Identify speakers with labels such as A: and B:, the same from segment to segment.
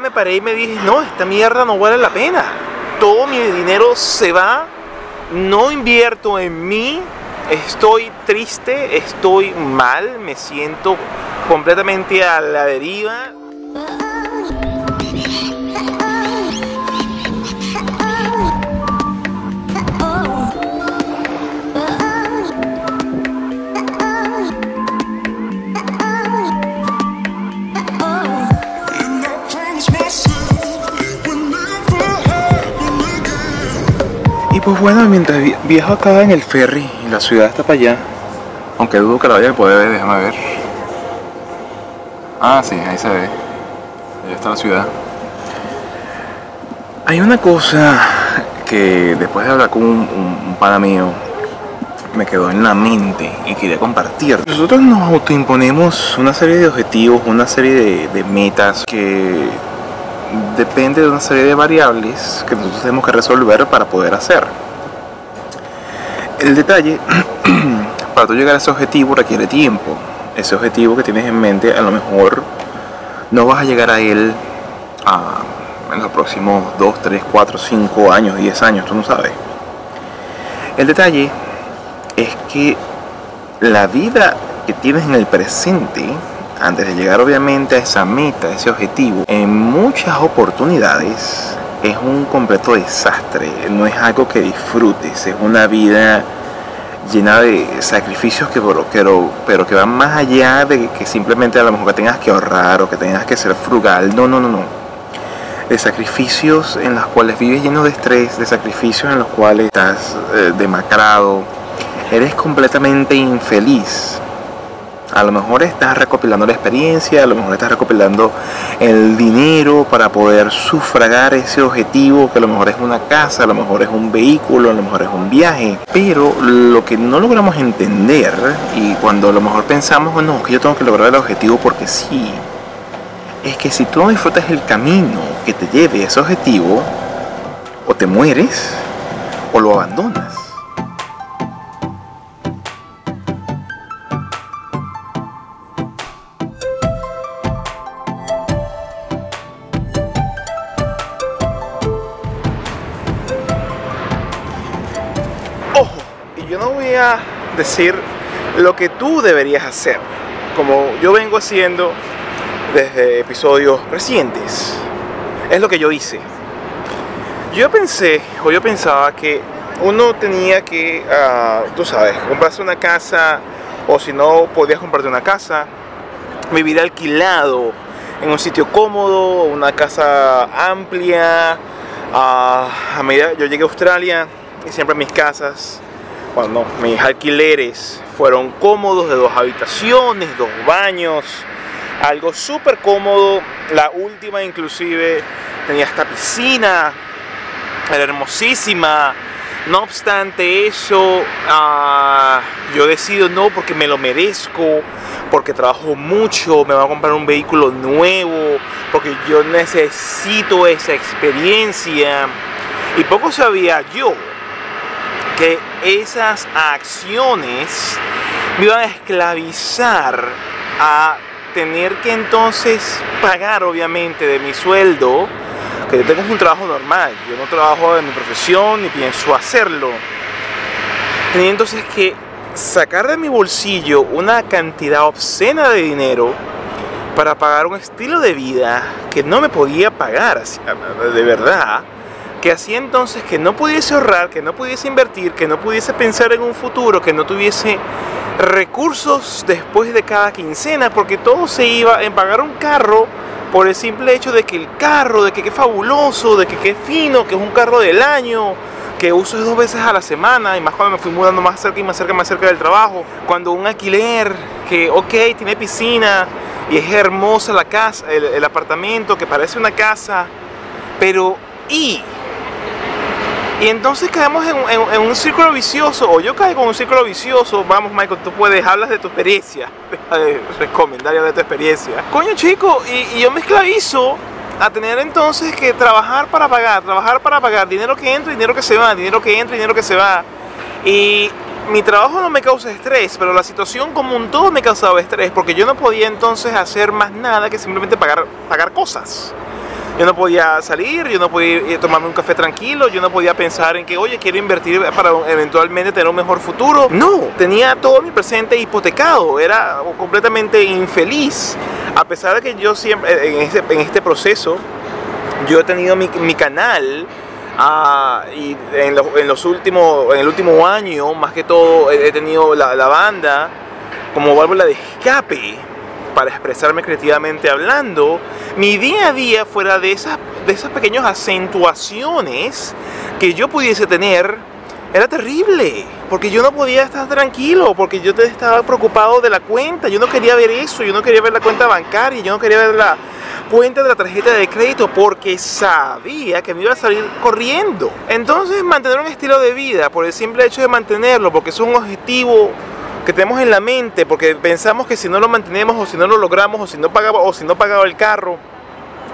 A: me paré y me dije, no, esta mierda no vale la pena. Todo mi dinero se va, no invierto en mí, estoy triste, estoy mal, me siento completamente a la deriva. Pues bueno, mientras viajo acá en el ferry y la ciudad está para allá, aunque dudo que la vaya a poder ver, déjame ver. Ah, sí, ahí se ve. Ahí está la ciudad. Hay una cosa que después de hablar con un, un, pana mío me quedó en la mente y quería compartir. Nosotros nos autoimponemos una serie de objetivos, una serie de, de metas que depende de una serie de variables que nosotros tenemos que resolver para poder hacer. El detalle, para tú llegar a ese objetivo requiere tiempo. Ese objetivo que tienes en mente, a lo mejor no vas a llegar a él a, en los próximos 2, 3, 4, 5 años, 10 años, tú no sabes. El detalle es que la vida que tienes en el presente antes de llegar obviamente a esa meta, a ese objetivo, en muchas oportunidades es un completo desastre, no es algo que disfrutes, es una vida llena de sacrificios que pero, pero que van más allá de que simplemente a lo mejor que tengas que ahorrar o que tengas que ser frugal, no, no, no, no. De sacrificios en los cuales vives lleno de estrés, de sacrificios en los cuales estás eh, demacrado, eres completamente infeliz a lo mejor estás recopilando la experiencia, a lo mejor estás recopilando el dinero para poder sufragar ese objetivo, que a lo mejor es una casa, a lo mejor es un vehículo, a lo mejor es un viaje. Pero lo que no logramos entender, y cuando a lo mejor pensamos, no, que yo tengo que lograr el objetivo porque sí, es que si tú no disfrutas el camino que te lleve a ese objetivo, o te mueres, o lo abandonas. Decir lo que tú deberías hacer, como yo vengo haciendo desde episodios recientes. Es lo que yo hice. Yo pensé, o yo pensaba que uno tenía que, uh, tú sabes, comprarse una casa, o si no, podías comprarte una casa, vivir alquilado en un sitio cómodo, una casa amplia. Uh, a medida yo llegué a Australia y siempre mis casas cuando mis alquileres fueron cómodos de dos habitaciones, dos baños, algo súper cómodo. La última inclusive tenía esta piscina, era hermosísima. No obstante eso, uh, yo decido no porque me lo merezco, porque trabajo mucho, me voy a comprar un vehículo nuevo, porque yo necesito esa experiencia. Y poco sabía yo que esas acciones me iban a esclavizar a tener que entonces pagar obviamente de mi sueldo, que yo tengo un trabajo normal, yo no trabajo en mi profesión ni pienso hacerlo. Tenía entonces que sacar de mi bolsillo una cantidad obscena de dinero para pagar un estilo de vida que no me podía pagar, de verdad que hacía entonces que no pudiese ahorrar, que no pudiese invertir, que no pudiese pensar en un futuro, que no tuviese recursos después de cada quincena, porque todo se iba en pagar un carro por el simple hecho de que el carro, de que es fabuloso, de que qué fino, que es un carro del año, que uso dos veces a la semana, y más cuando me fui mudando más cerca y más cerca, más cerca del trabajo, cuando un alquiler, que ok, tiene piscina, y es hermosa la casa, el, el apartamento, que parece una casa, pero ¿y? Y entonces caemos en, un círculo vicioso, o yo caigo en un círculo vicioso. Vamos, Michael, tú puedes, hablas de tu experiencia, de recomendar de tu experiencia. Coño, chico, y, yo me esclavizo a tener entonces que trabajar para pagar, trabajar para pagar, dinero que entra, dinero que se va, dinero que entra, dinero que se va. Y mi trabajo no me causa estrés, pero la situación como un todo me causaba estrés, porque yo no podía entonces hacer más nada que simplemente pagar, pagar cosas. Yo no podía salir, yo no podía tomarme un café tranquilo, yo no podía pensar en que, oye, quiero invertir para eventualmente tener un mejor futuro. No, tenía todo mi presente hipotecado, era completamente infeliz. A pesar de que yo siempre, en este, en este proceso, yo he tenido mi, canal Ah, y en, los últimos, en el último año, más que todo, he, tenido la, la, banda como válvula de escape para expresarme creativamente hablando. Mi día a día fuera de esas, de esas pequeñas acentuaciones que yo pudiese tener, era terrible, porque yo no podía estar tranquilo, porque yo estaba preocupado de la cuenta, yo no quería ver eso, yo no quería ver la cuenta bancaria, yo no quería ver la, cuenta de la tarjeta de crédito porque sabía que me iba a salir corriendo. Entonces mantener un estilo de vida por el simple hecho de mantenerlo, porque es un objetivo que tenemos en la mente, porque pensamos que si no lo mantenemos o si no lo logramos o si no pagaba o si no pagaba el carro,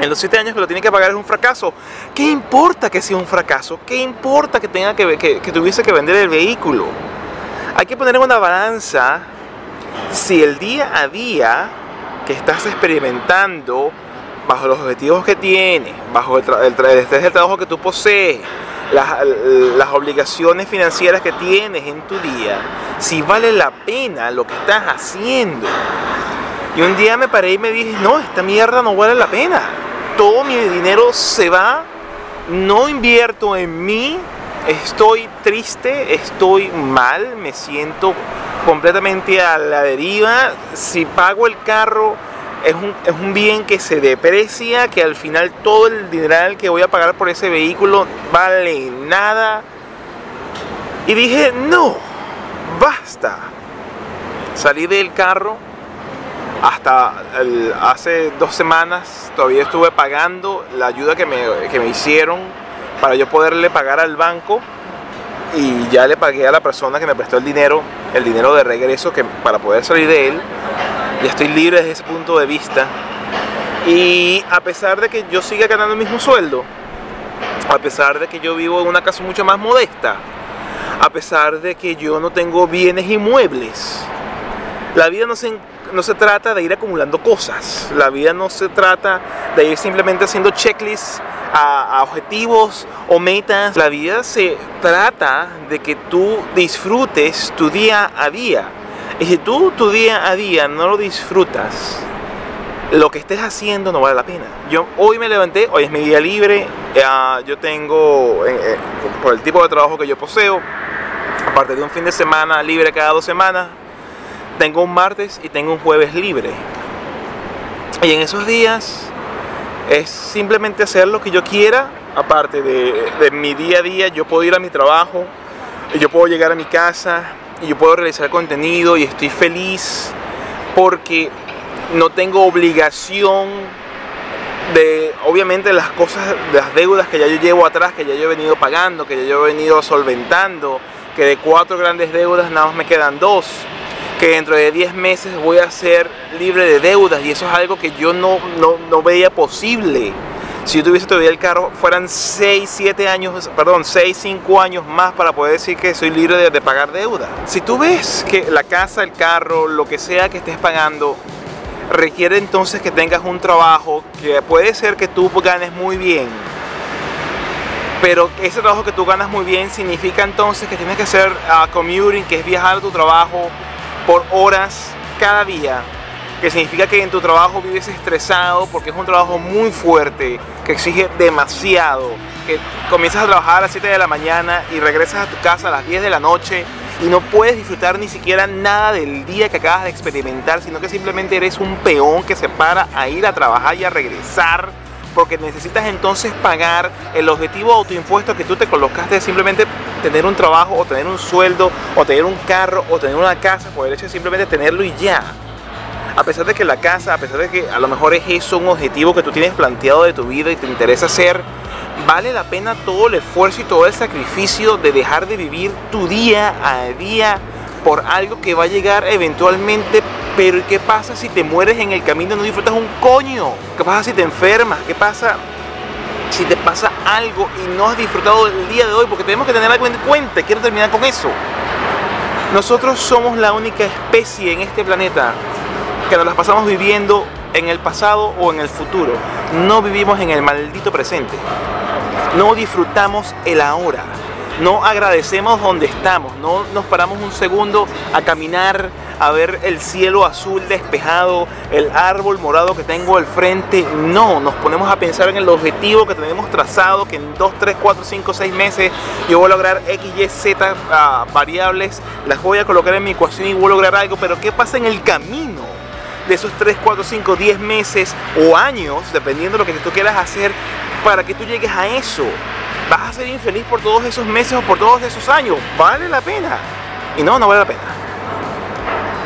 A: en los siete años que lo tiene que pagar es un fracaso. ¿Qué importa que sea un fracaso? ¿Qué importa que tenga que, que, que tuviese que vender el vehículo? Hay que poner una balanza si el día a día que estás experimentando bajo los objetivos que tienes, bajo el, este el trabajo que tú posees, las, obligaciones financieras que tienes en tu día, si vale la pena lo que estás haciendo. Y un día me paré y me dije, no, esta mierda no vale la pena. Todo mi dinero se va, no invierto en mí, estoy triste, estoy mal, me siento completamente a la deriva. Si pago el carro, es un, bien que se deprecia, que al final todo el dinero que voy a pagar por ese vehículo vale nada. Y dije, no, basta. Salí del carro hasta hace dos semanas, todavía estuve pagando la ayuda que me, que me hicieron para yo poderle pagar al banco y ya le pagué a la persona que me prestó el dinero, el dinero de regreso que, para poder salir de él estoy libre desde ese punto de vista. Y a pesar de que yo siga ganando el mismo sueldo, a pesar de que yo vivo en una casa mucho más modesta, a pesar de que yo no tengo bienes inmuebles, la vida no se, no se trata de ir acumulando cosas, la vida no se trata de ir simplemente haciendo checklists a, objetivos o metas, la vida se trata de que tú disfrutes tu día a día y si tú tu día a día no lo disfrutas, lo que estés haciendo no vale la pena. Yo hoy me levanté, hoy es mi día libre, yo tengo, eh, eh, por el tipo de trabajo que yo poseo, aparte de un fin de semana libre cada dos semanas, tengo un martes y tengo un jueves libre. Y en esos días es simplemente hacer lo que yo quiera, aparte de, de mi día a día, yo puedo ir a mi trabajo, yo puedo llegar a mi casa, y yo puedo realizar contenido y estoy feliz porque no tengo obligación de, obviamente, las cosas, las deudas que ya yo llevo atrás, que ya yo he venido pagando, que ya yo he venido solventando, que de cuatro grandes deudas nada más me quedan dos, que dentro de 10 meses voy a ser libre de deudas y eso es algo que yo no, no, no veía posible si yo tuviese todavía el carro, fueran 6, 7 años, perdón, 6, 5 años más para poder decir que soy libre de, de, pagar deuda. Si tú ves que la casa, el carro, lo que sea que estés pagando, requiere entonces que tengas un trabajo que puede ser que tú ganes muy bien, pero ese trabajo que tú ganas muy bien significa entonces que tienes que hacer uh, commuting, que es viajar a tu trabajo por horas cada día que significa que en tu trabajo vives estresado porque es un trabajo muy fuerte, que exige demasiado, que comienzas a trabajar a las 7 de la mañana y regresas a tu casa a las 10 de la noche y no puedes disfrutar ni siquiera nada del día que acabas de experimentar, sino que simplemente eres un peón que se para a ir a trabajar y a regresar porque necesitas entonces pagar el objetivo autoimpuesto que tú te colocaste de simplemente tener un trabajo o tener un sueldo o tener un carro o tener una casa por el hecho de simplemente tenerlo y ya a pesar de que la casa, a pesar de que a lo mejor es eso un objetivo que tú tienes planteado de tu vida y te interesa hacer, vale la pena todo el esfuerzo y todo el sacrificio de dejar de vivir tu día a día por algo que va a llegar eventualmente, pero ¿qué pasa si te mueres en el camino y no disfrutas un coño? ¿Qué pasa si te enfermas? ¿Qué pasa si te pasa algo y no has disfrutado el día de hoy? Porque tenemos que tener algo en cuenta. Quiero terminar con eso. Nosotros somos la única especie en este planeta que nos las pasamos viviendo en el pasado o en el futuro. No vivimos en el maldito presente. No disfrutamos el ahora. No agradecemos donde estamos. No nos paramos un segundo a caminar, a ver el cielo azul despejado, el árbol morado que tengo al frente. No, nos ponemos a pensar en el objetivo que tenemos trazado, que en 2, 3, 4, 5, 6 meses yo voy a lograr X, Y, Z uh, variables, las voy a colocar en mi ecuación y voy a lograr algo, pero ¿qué pasa en el camino? De esos 3, 4, 5, 10 meses o años, dependiendo de lo que tú quieras hacer, para que tú llegues a eso. ¿Vas a ser infeliz por todos esos meses o por todos esos años? ¿Vale la pena? Y no, no vale la pena.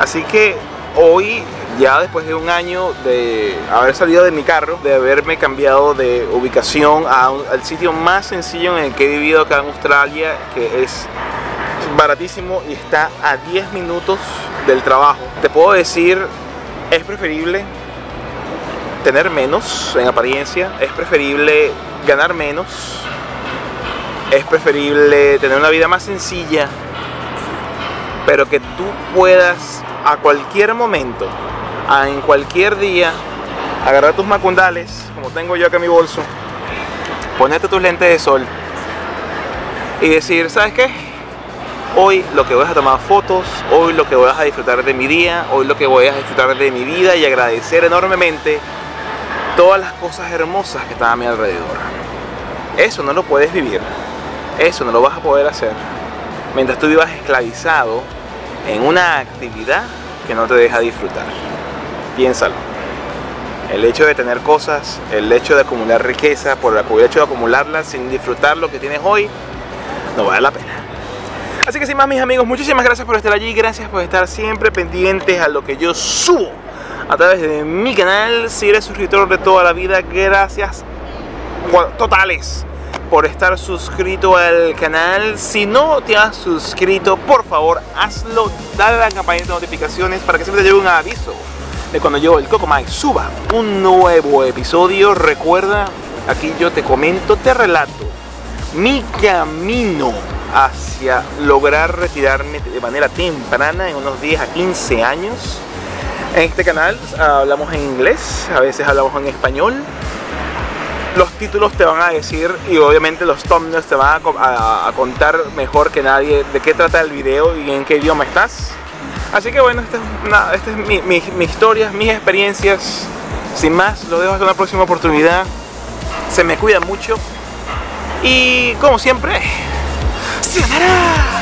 A: Así que hoy, ya después de un año de haber salido de mi carro, de haberme cambiado de ubicación al sitio más sencillo en el que he vivido acá en Australia, que es baratísimo y está a 10 minutos del trabajo, te puedo decir, es preferible tener menos en apariencia, es preferible ganar menos, es preferible tener una vida más sencilla, pero que tú puedas a cualquier momento, en cualquier día, agarrar tus macundales, como tengo yo acá en mi bolso, ponerte tus lentes de sol y decir, ¿sabes qué? Hoy lo que voy a tomar fotos, hoy lo que voy a disfrutar de mi día, hoy lo que voy a disfrutar de mi vida y agradecer enormemente todas las cosas hermosas que están a mi alrededor. Eso no lo puedes vivir, eso no lo vas a poder hacer mientras tú vivas esclavizado en una actividad que no te deja disfrutar. Piénsalo. El hecho de tener cosas, el hecho de acumular riqueza, por el hecho de acumularla sin disfrutar lo que tienes hoy, no vale la pena. Así que sin más mis amigos, muchísimas gracias por estar allí, gracias por estar siempre pendientes a lo que yo subo a través de mi canal. Si eres suscriptor de toda la vida, gracias totales por estar suscrito al canal. Si no te has suscrito, por favor, hazlo. Dale a la campanita de notificaciones para que siempre te llegue un aviso de cuando yo, el Coco Mike, suba un nuevo episodio. Recuerda, aquí yo te comento, te relato mi camino hacia lograr retirarme de manera temprana en unos 10 a 15 años. En este canal hablamos en inglés, a veces hablamos en español, los títulos te van a decir y obviamente los thumbnails te van a, contar mejor que nadie de qué trata el video y en qué idioma estás. Así que bueno, esta es, es mi, mi, historia, mis experiencias. Sin más, lo dejo hasta una próxima oportunidad. Se me cuida mucho. Y como siempre, ¡se